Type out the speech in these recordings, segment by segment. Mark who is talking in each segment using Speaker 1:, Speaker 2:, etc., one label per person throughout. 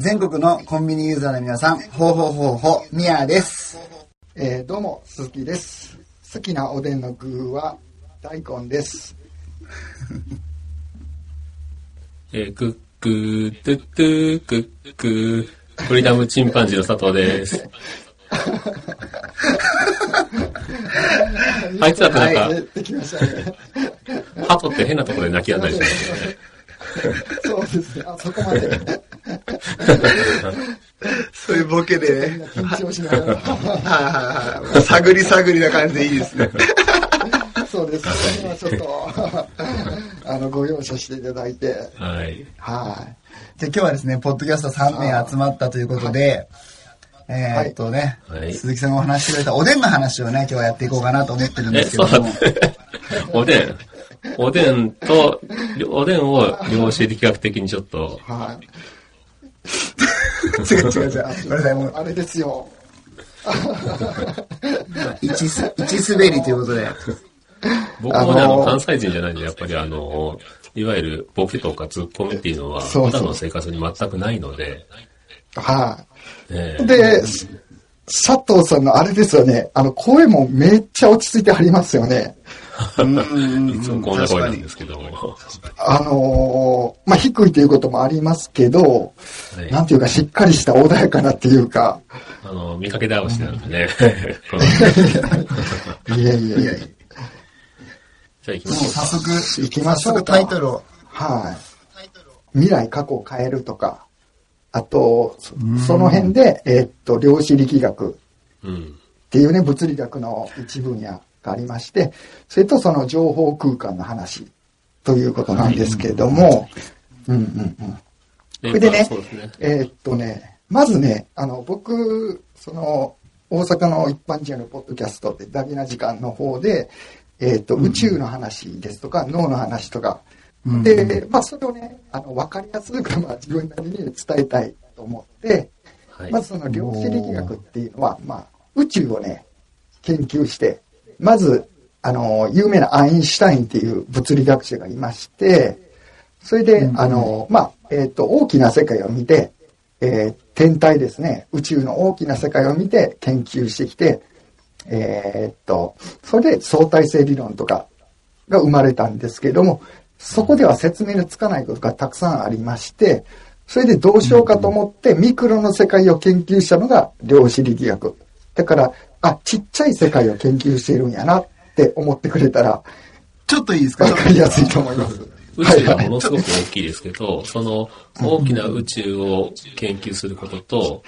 Speaker 1: 全国のコンビニユーザーの皆さん、ほうほうほうほう、みやです。
Speaker 2: えーどうも鈴木です好きなおでんの具は大根です
Speaker 3: えー、クックー、トゥットゥー、クックー、フリーダムチンパンジーの佐藤です。あいつらってなんか、ハトって変なところで泣きやんだりしますよね。
Speaker 2: そうですねあそこまで
Speaker 1: そういうボケで
Speaker 2: な、緊張しながら。
Speaker 1: はいはいはい。探り探りな感じでいいですね。
Speaker 2: そうです。それはちょっとあのご容赦していただいて。
Speaker 3: はい。
Speaker 2: はい。
Speaker 1: で、今日はですね、ポッドキャスト3名集まったということで、えーっとね、
Speaker 3: はい。
Speaker 1: 鈴木さんがお話ししてくれたおでんの話をね、今日はやっていこうかなと思ってるんで
Speaker 3: え、
Speaker 1: すけども。
Speaker 3: おでん。おでんと、おでんを量子力学的にちょっと、
Speaker 2: はい
Speaker 1: 違う違う違う。ごめんなさい、もう、
Speaker 2: あれですよ。
Speaker 1: 一す、一滑りということで。
Speaker 3: 僕もね、あの、
Speaker 2: あのー
Speaker 3: 関西人じゃないんで、やっぱりあの、いわゆるボケとかツッコミっていうのは、
Speaker 2: そうそう。
Speaker 3: 普段の生活に全くないので、
Speaker 2: はい。
Speaker 3: えー
Speaker 2: で佐藤さんのあれですよね。あの声もめっちゃ落ち着いてありますよね。
Speaker 3: いつもこんな声なんですけど、
Speaker 2: あのーまあ、低いということもありますけど、
Speaker 3: はい。
Speaker 2: なんていうか、しっかりした穏やかなっていうか、
Speaker 3: あの、見かけ倒しなんでね。
Speaker 2: いやいやいや、
Speaker 3: じゃあ行きましょうか。
Speaker 1: 早速、
Speaker 2: 行きましょうか。
Speaker 1: 早速タイトルを。
Speaker 2: はい。未来、過去を変えるとか、あと、そその辺で、えーっと、量子力学
Speaker 3: うん。
Speaker 2: っていうね、物理学の一分野がありまして、それとその情報空間の話ということなんですけれども、うんうんうん。それでね。えーっとね、まずね、あの、僕、その、大阪の一般人のポッドキャストってダビな時間の方で、えーっと、宇宙の話ですとか、脳の話とか、
Speaker 1: うん
Speaker 2: で、まあ、それをね、あの、わかりやすく、まあ、自分なりに伝えたいと思って、
Speaker 3: はい。
Speaker 2: まずその量子力学っていうのは、まあ、宇宙をね、研究して、まず、あの、有名なアインシュタインっていう物理学者がいまして、それで、あの、まあ、えっ、と、大きな世界を見て、えー天体ですね、宇宙の大きな世界を見て研究してきて、えーっと、それで相対性理論とかが生まれたんですけども、そこでは説明のつかないことがたくさんありまして、それでどうしようかと思ってミクロの世界を研究したのが量子力学。だから、あ、ちっちゃい世界を研究しているんやなって思ってくれたら、
Speaker 1: ちょっといいですか？
Speaker 2: わかりやすいと思います。
Speaker 3: 宇宙がものすごく大きいですけど、その大きな宇宙を研究することと、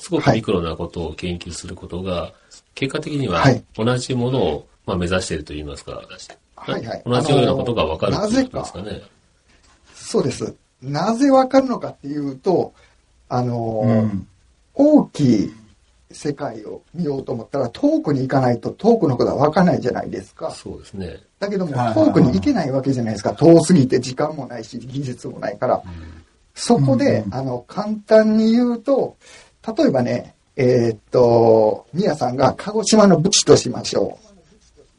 Speaker 3: すごくミクロなことを研究することが、結果的には
Speaker 2: はい
Speaker 3: 同じものをまあ目指しているといいますか、
Speaker 2: はいはい
Speaker 3: 同じようなことがわかる
Speaker 2: あの
Speaker 3: ということですかね。
Speaker 2: そうです。なぜわかるのかっていうと、あの、
Speaker 1: うん。
Speaker 2: 大きい世界を見ようと思ったら遠くに行かないと遠くのことはわかんないじゃないですか。
Speaker 3: そうですね。
Speaker 2: だけども遠くに行けないわけじゃないですか。遠すぎて時間もないし技術もないから。そこで、
Speaker 1: うんうん
Speaker 2: あの、簡単に言うと、例えばね、えーっと、宮さんが鹿児島のブチとしましょう。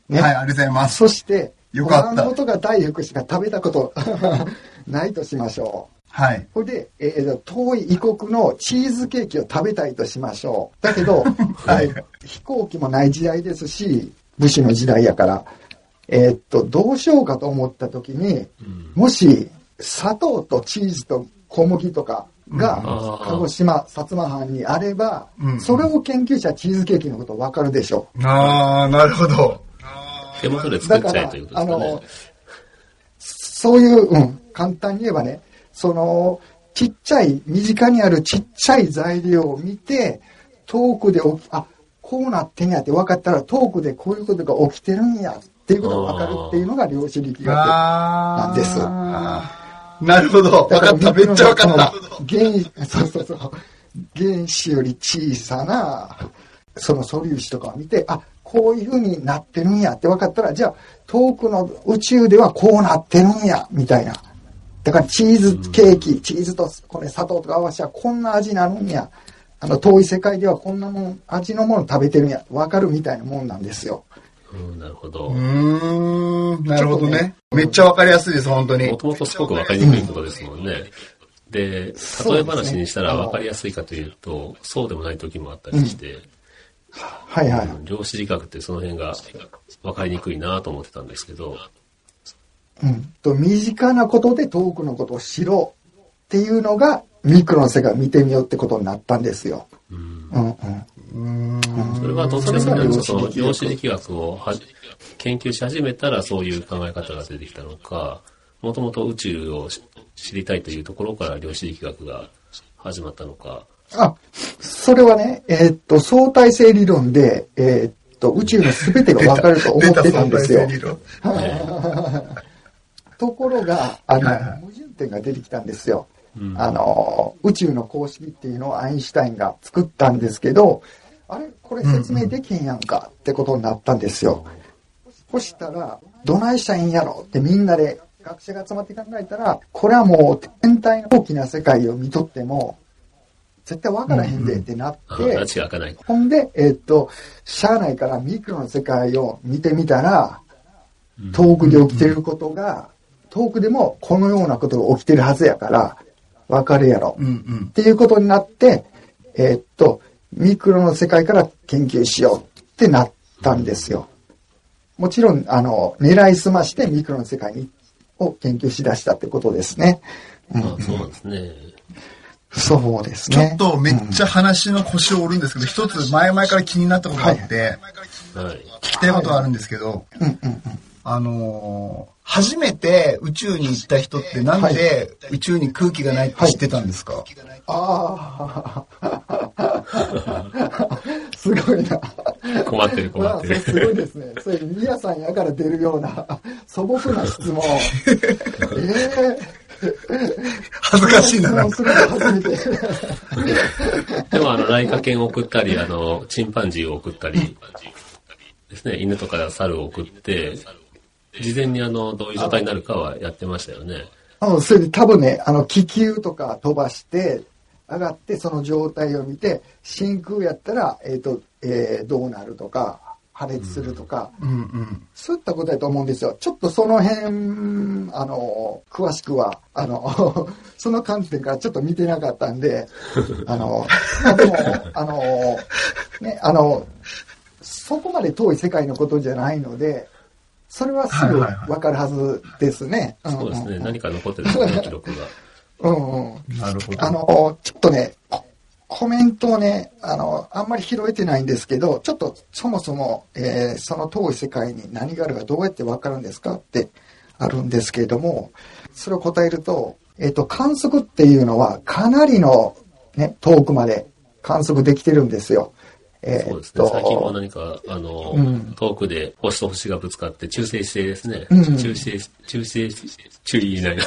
Speaker 2: ね。
Speaker 1: はい、ありがとうございます。
Speaker 2: そして、
Speaker 1: よかった
Speaker 2: ことが大福しか食べたこと ないとしましょう。
Speaker 1: はい。
Speaker 2: それで、えーと遠い異国のチーズケーキを食べたいとしましょう。だけど、
Speaker 1: はい
Speaker 2: 飛行機もない時代ですし、武士の時代やから、えーっと、どうしようかと思った時に、
Speaker 3: うん
Speaker 2: もし、砂糖とチーズと小麦とかが、鹿児島、薩摩藩にあれば、
Speaker 1: うん
Speaker 2: それを研究したチーズケーキのことわかるでしょ
Speaker 1: あー、なるほど。
Speaker 3: で
Speaker 2: う。
Speaker 3: 作
Speaker 2: だから
Speaker 3: っちゃえというこ、と
Speaker 2: あ
Speaker 3: ですかね
Speaker 2: の。、そういう、うん、簡単に言えばね、その、ちっちゃい、身近にあるちっちゃい材料を見て、遠くで起き、あ、こうなってんやって分かったら、遠くでこういうことが起きてるんやっていうことが分かるっていうのが量子力学。
Speaker 1: あ
Speaker 2: なんです
Speaker 1: ーなるほど。わかった。めっちゃわかった。
Speaker 2: 原そうそうそう。原子より小さな、その素粒子とかを見て、あ、こういう風になってるんやって分かったら、じゃあ、遠くの宇宙ではこうなってるんや、みたいな。だから、チーズケーキ、チーズとこれ砂糖とか合わせたらこんな味なるんや。あの、遠い世界ではこんなもん、味のもの食べてるんや、分かるみたいなもんなんですよ。
Speaker 3: うん、なるほど。
Speaker 1: うーん、なるほどね。めっちゃわかりやすいです、本当に
Speaker 3: も。ともとすごくわかりにくいことですもんね。で、例え話にしたら分かりやすいかというと、そうでもない時もあったりして、
Speaker 2: はいはい。
Speaker 3: 量子力学ってその辺が分かりにくいなと思ってたんですけど、
Speaker 2: うん。と、身近なことで遠くのことを知ろうっていうのが、ミクロの世界を見てみようってことになったんですよ。
Speaker 3: うん
Speaker 2: うんうん。
Speaker 3: それはどっちかというと、その量子
Speaker 2: 力
Speaker 3: 力学をは研究し始めたらそういう考え方が出てきたのか、もともと宇宙をし知りたいというところから量子力学が始まったのか、
Speaker 2: あ、それはね、えーっと、相対性理論で、えーっと、宇宙の全てが分かると思ってたんですよ。ところが、あの、
Speaker 1: はいはい。
Speaker 2: 矛盾点が出てきたんですよ。
Speaker 3: うん。
Speaker 2: あの、宇宙の公式っていうのをアインシュタインが作ったんですけど、あれこれ説明できへんやんかってことになったんですよ。そしたら、どないしたらいいんやろってみんなで学者が集まって考えたら、これはもう天体の大きな世界を見とっても、絶対分からへんでってなって、
Speaker 3: あ話が開かない。
Speaker 2: ほんで、えっと、しゃあないからミクロの世界を見てみたら、遠くで起きてることが、遠くでもこのようなことが起きてるはずやから、わかるやろ。
Speaker 1: うんうん
Speaker 2: っ。ていうことになって、えっと、ミクロの世界から研究しようってなったんですよ。もちろん、あの、狙いすましてミクロの世界にを研究しだしたってことですね。うん
Speaker 3: あそうなんですね。
Speaker 2: そうです
Speaker 1: ちょ
Speaker 2: ね。
Speaker 1: っとめっちゃ話の腰を折るんですけど、一つ前々から気になったことがあって、
Speaker 3: はい。
Speaker 1: 聞きたいことがあるんですけど、
Speaker 2: うんうんうん。あ
Speaker 1: あのー初めて宇宙に行った人ってなんで宇宙に空気がないって知ってたんですか、
Speaker 2: ああ、すごいな。
Speaker 3: 困ってる困
Speaker 2: まあ、
Speaker 3: ってる。
Speaker 2: それすごいですね。それ、ミヤさんやから出るような素朴な質問。え
Speaker 1: 恥ずかしい
Speaker 2: え
Speaker 1: な、なんか。
Speaker 3: でもあの、来華犬を送ったり、あの、チンパンジーを送ったり、ですね、犬とか猿を送って、事前にあの、どういう状態になるかはやってましたよね。
Speaker 2: あの、それで多分ね、あの、気球とか飛ばして、上がってその状態を見て、真空やったら、えっ、と、えーどうなるとか、破裂するとか、
Speaker 1: うんうん。
Speaker 2: そういったことだと思うんですよ。ちょっとその辺、あの、詳しくは、あの、その観点からちょっと見てなかったんで、あの、まあでも、あの、ね、あの、そこまで遠い世界のことじゃないので、それはすぐわかるはずですね。
Speaker 3: そうですね。
Speaker 2: んん
Speaker 3: 何か残ってるんですね、記録が。
Speaker 2: うんうん。
Speaker 1: なるほど。
Speaker 2: あの、ちょっとね、ココメントをね、あの、あんまり拾えてないんですけど、ちょっとそもそも、えーその遠い世界に何があるかどうやってわかるんですかってあるんですけれども、それを答えると、えっ、と、観測っていうのはかなりのね、遠くまで観測できてるんですよ。えー
Speaker 3: そうですね。最近は
Speaker 2: と、
Speaker 3: 何か、あの、
Speaker 2: うん
Speaker 3: 遠くで星と星がぶつかって、中性子星ですね。
Speaker 2: うん
Speaker 3: 中性、中性子、中言えないな。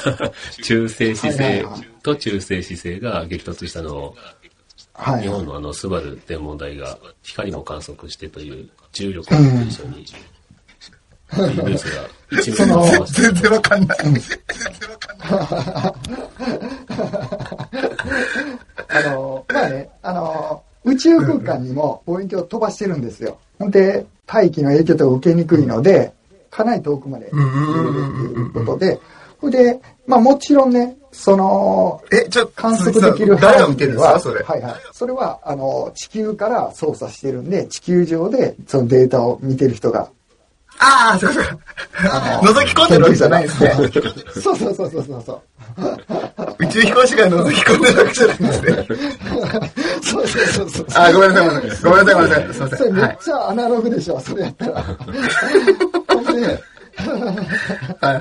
Speaker 3: 中性子星と中性子星が激突したのを、
Speaker 2: はい
Speaker 3: 日。本のあの、スバル天文台が光も観測してという重力と一緒に、というニュースが一面に載ってました
Speaker 1: 全然わかんない。
Speaker 2: あの、まあね、あの、宇宙空間にも望遠鏡を飛ばしてるんですよ。ほんで、大気の影響とか受けにくいので、かなり遠くまで見れるっていうことで、で、まあもちろんね、その、
Speaker 1: え、ちょっと、
Speaker 2: 観測できる
Speaker 1: 誰が見てるんですか？それ。
Speaker 2: はいはい。それは、あの、地球から操作してるんで、地球上でそのデータを見てる人が。
Speaker 1: ああ、そうかそうか。
Speaker 2: あ
Speaker 1: 覗き込んでるわけじゃないですね。
Speaker 2: そうそうそうそうそうそう。
Speaker 1: 宇宙飛行士が覗き込んでるわけじゃないんですね。
Speaker 2: そうそうそうそう。
Speaker 1: あー、ごめんなさい、ごめんなさい。ごめんなさい、ごめんなさい。すいません。
Speaker 2: それめっ
Speaker 1: はい。
Speaker 2: ちゃアナログでしょ、それやったら。ほんで、
Speaker 1: は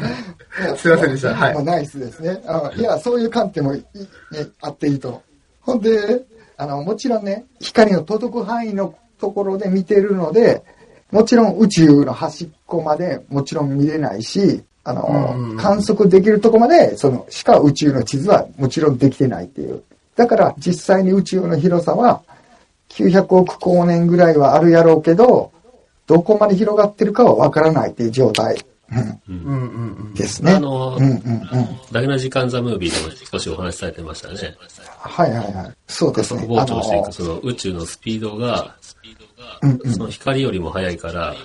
Speaker 1: い。すいませんでした。はい
Speaker 2: まあ、。ナイスですね。あいや、そういう観点もいい、ね、あっていいと。ほんで、あの、もちろんね、光の届く範囲のところで見てるので、もちろん宇宙の端っこまでもちろん見れないし、あの、観測できるとこまで、その、しか宇宙の地図はもちろんできてないっていう。だから実際に宇宙の広さは900億光年ぐらいはあるやろうけど、どこまで広がってるかはわからないっていう状態、うん
Speaker 1: うんうんうん。
Speaker 2: ですね。
Speaker 3: あの
Speaker 2: うんうんうん。
Speaker 3: ダゲな時間ザムービーでも少しお話しされてましたね。
Speaker 2: はいはいはい。そうですね。
Speaker 3: 膨張してい
Speaker 2: あの
Speaker 3: くその宇宙のスピードが、
Speaker 2: うんうん。
Speaker 3: その光よりも速いから、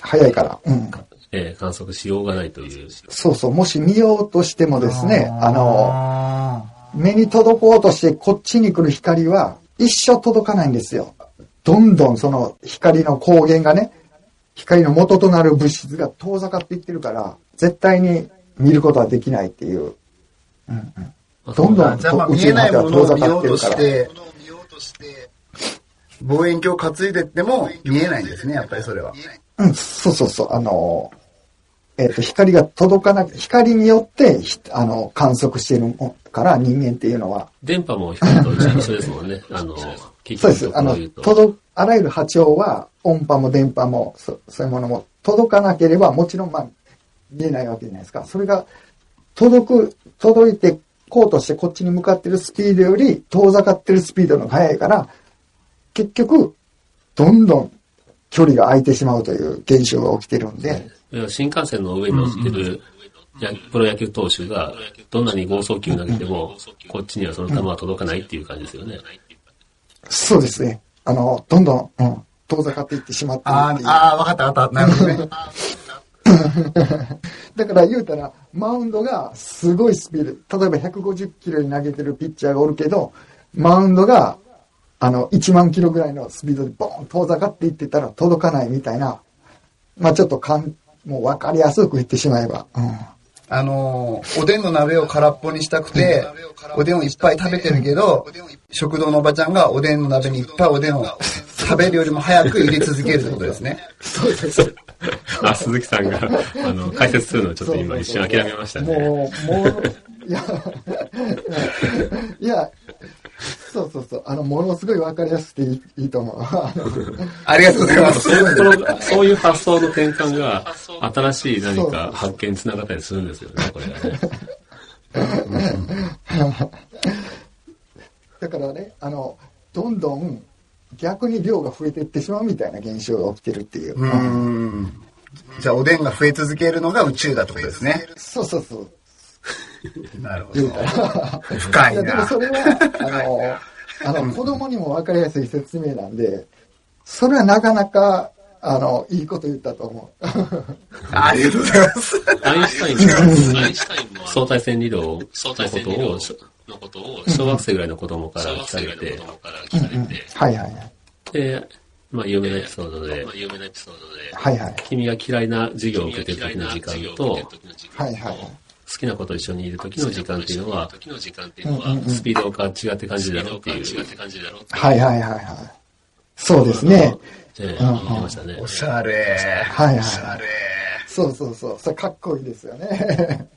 Speaker 2: 早いから。うん。
Speaker 3: えー観測しようがないという。
Speaker 2: そうそう。もし見ようとしてもですね、あの、
Speaker 1: あ
Speaker 2: 目に届こうとしてこっちに来る光は一生届かないんですよ。どんどんその光の光源がね、光の元となる物質が遠ざかっていってるから、絶対に見ることはできないっていう。うんうん、どんどん宇
Speaker 1: 見えない
Speaker 2: 宙の中は
Speaker 1: ものを見
Speaker 2: 遠ざか
Speaker 1: ようとし
Speaker 2: ってるから。
Speaker 1: て、望遠鏡を担いでっても見えないんですね、やっぱりそれは。
Speaker 2: うん、そうそうそう。あの、えっ、と、光が届かなく、光によって、ひあの、観測しているもから人間っていうのは、
Speaker 3: 電波も光と一緒ですもんね。あの、結
Speaker 2: そうです。あの。届、あらゆる波長は、音波も電波も、そそういうものも届かなければ、もちろん、まあ、見えないわけじゃないですか。それが、届く、届いてこうとしてこっちに向かってるスピードより、遠ざかってるスピードの方が速いから、結局、どんどん距離が空いてしまうという現象が起きてるんで、
Speaker 3: 新幹線の上に乗ってる、やプロ野球投手が、どんなに剛速球投げても、こっちにはその球は届かないっていう感じですよね。
Speaker 2: そうですね。あの、どんどん、うん、遠ざかっていってしまってるっていう。
Speaker 1: あーあー、わかったわかった。なるほどね。
Speaker 2: だから言うたら、マウンドがすごいスピード、例えば150キロに投げてるピッチャーがおるけど、マウンドが、あの、1万キロぐらいのスピードでボーン遠ざかっていってたら届かないみたいな、まあちょっとかん、もう分かりやすく言ってしまえば。うん。
Speaker 1: あのー、おでんの鍋を空っぽにしたくて、おでんをいっぱい食べてるけど、食堂のおばちゃんがおでんの鍋にいっぱいおでんを食べるよりも早く入れ続けるってことですね。
Speaker 2: そうです。
Speaker 3: あ、鈴木さんが、あの、解説するのをちょっと今一瞬諦めましたね。
Speaker 2: もう、もう、いや、いや、そうそうそう、あの、ものすごい分かりやすくていいいいと思う。あ の
Speaker 1: ありがとうございます。
Speaker 3: そう。いうところそういう発想の転換が、新しい何か発見につながったりするんですよね、これがね。
Speaker 2: だからね、あの、どん。どん。逆に量が増えていってしまうみたいな現象が起きてるっていう。
Speaker 1: うーん。じゃあ、おでん。が増え続けるのが宇宙だってことですね。
Speaker 2: そうそうそう。
Speaker 1: なるほど。深いな。
Speaker 2: でもそれは、あの、あの、子供にも分かりやすい説明なんで、それはなかなか、あの、いいこと言ったと思う。
Speaker 1: ありがとうございます。
Speaker 3: アインシュタインも、相対性理論のことを、小学生ぐらいの子供から聞かれて、
Speaker 2: はいはいはい。
Speaker 3: で、まあ、有名なエピソードで、
Speaker 2: はいはい。
Speaker 3: 君が嫌いな授業を受けてる時の時間と、
Speaker 2: はいはいはい。
Speaker 3: 好きな子と一緒にいる時の時間っていうのは、スピードが違って感じるだろうっていう、
Speaker 2: はいはいはいはい。そうですね。
Speaker 3: ええ言ってましたね
Speaker 1: お。しゃれ。
Speaker 2: はいはい
Speaker 1: おしゃれ。
Speaker 2: そうそうそう。それかっこいいですよね。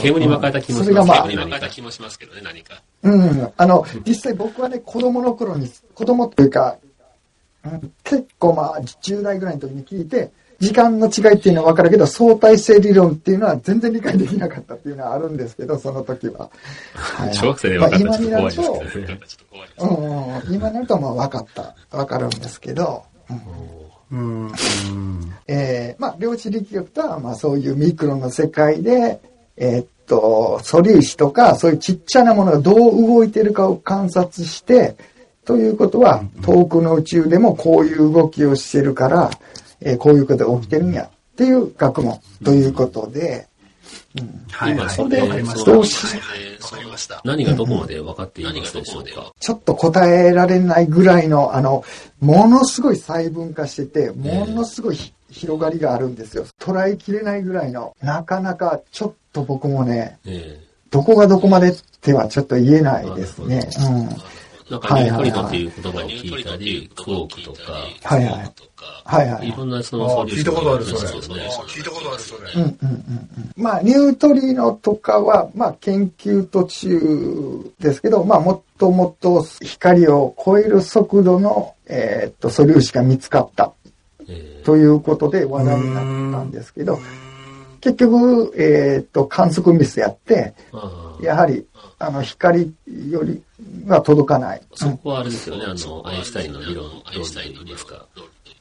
Speaker 3: 煙に巻かれた気もし
Speaker 2: それがま
Speaker 3: すけどね、何か。気もしますけどね、何か。
Speaker 2: うん。あの、実際僕はね、子供の頃に、子供というか、うん結構まあ、10代ぐらいの時に聞いて、時間の違いっていうのは分かるけど、相対性理論っていうのは全然理解できなかったっていうのはあるんですけど、その時は。は い
Speaker 3: 小学生で分かった
Speaker 2: 今になる。と、今になるとまあ分かった、分かるんですけど、うん
Speaker 1: うん。
Speaker 2: えーまあ、量子力学とは、まあ、そういうミクロの世界で、えーっと、素粒子とか、そういうちっちゃなものがどう動いてるかを観察して、ということは、遠くの宇宙でもこういう動きをしてるから、えーこういうことが起きてるんや、っていう学問ということで、
Speaker 1: はいはい。
Speaker 3: 今それで
Speaker 1: わかりまし
Speaker 3: そう
Speaker 2: どうし、
Speaker 3: 何がどこまで分かっていますでしょうか。
Speaker 2: ちょっと答えられないぐらいの、あの、ものすごい細分化してて、ものすごいひ広がりがあるんですよ。捉えきれないぐらいの、なかなかちょっと僕もね、
Speaker 3: え
Speaker 2: どこがどこまでってはちょっと言えないですね。うん。
Speaker 3: えなんかニュートリノっていう言葉を聞いたり、クォークとか、
Speaker 2: はいはい。はいはいい。
Speaker 3: ろんなそ
Speaker 1: あ
Speaker 3: の
Speaker 1: ー聞いたことある、それ。
Speaker 3: そうですね。
Speaker 1: 聞いたことある、それ。
Speaker 2: うんうんうんうん。まあ、ニュートリノとかは、まあ、研究途中ですけど、まあ、もっともっと光を超える速度の、えーっと、素粒子が見つかった
Speaker 3: え
Speaker 2: ということで話題になったんですけど、結局、えーっと、観測ミスやって、やはり、あの、光よりは届かない。
Speaker 3: そこはあれですよね、あの、アインシュタインの理論通りですか。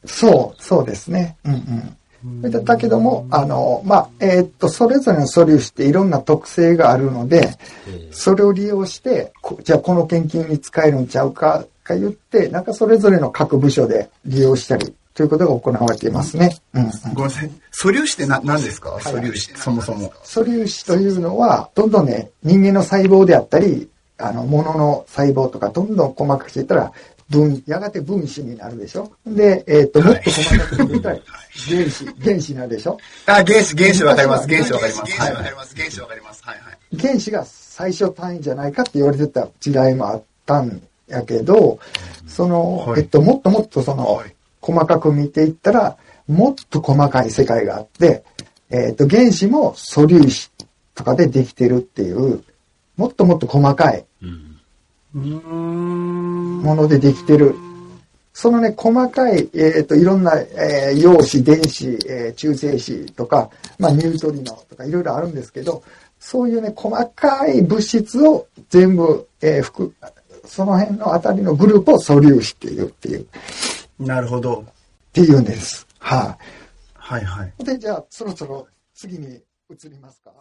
Speaker 2: そう、そうですね。うんうん。だけども、あの、まあ、えーっと、それぞれの素粒子っていろんな特性があるので、
Speaker 3: ええ
Speaker 2: それを利用して、こじゃあこの研究に使えるんちゃうか、か言って、なんかそれぞれの各部署で利用したりということが行われていますね。うんうん
Speaker 1: ごめんなさい。素粒子ってな何ですか？素粒子そもそも。
Speaker 2: 素粒子というのは、どんどんね、人間の細胞であったり、あの、物の細胞とか、どんどん細かくしていったら、分、やがて分子になるでしょ？で、えっ、と、もっと細かくしていったら、原子、原子になるでしょ？
Speaker 1: あ、原子、原子わかります。原子わかります。はい。わかります。原子わかります。はいはい。
Speaker 2: 原子が最小単位じゃないかって言われてた時代もあったんやけど、その、
Speaker 1: はい
Speaker 2: えっと、もっともっとその
Speaker 1: はい、
Speaker 2: 細かく見ていったら、もっと細かい世界があって、えっと、原子も素粒子とかでできてるっていう、もっともっと細かい。ものでできてる。そのね、細かい、えっ、と、いろんな、えー陽子、電子、えー中性子とか、まあ、ニュートリノとかいろいろあるんですけど、そういうね、細かい物質を全部、えー含その辺のあたりのグループを素粒子っていうっていう、っ
Speaker 1: なるほど。
Speaker 2: ていうんです。はい、
Speaker 1: はいはい。
Speaker 2: で、じゃあ、そろそろ次に移りますか？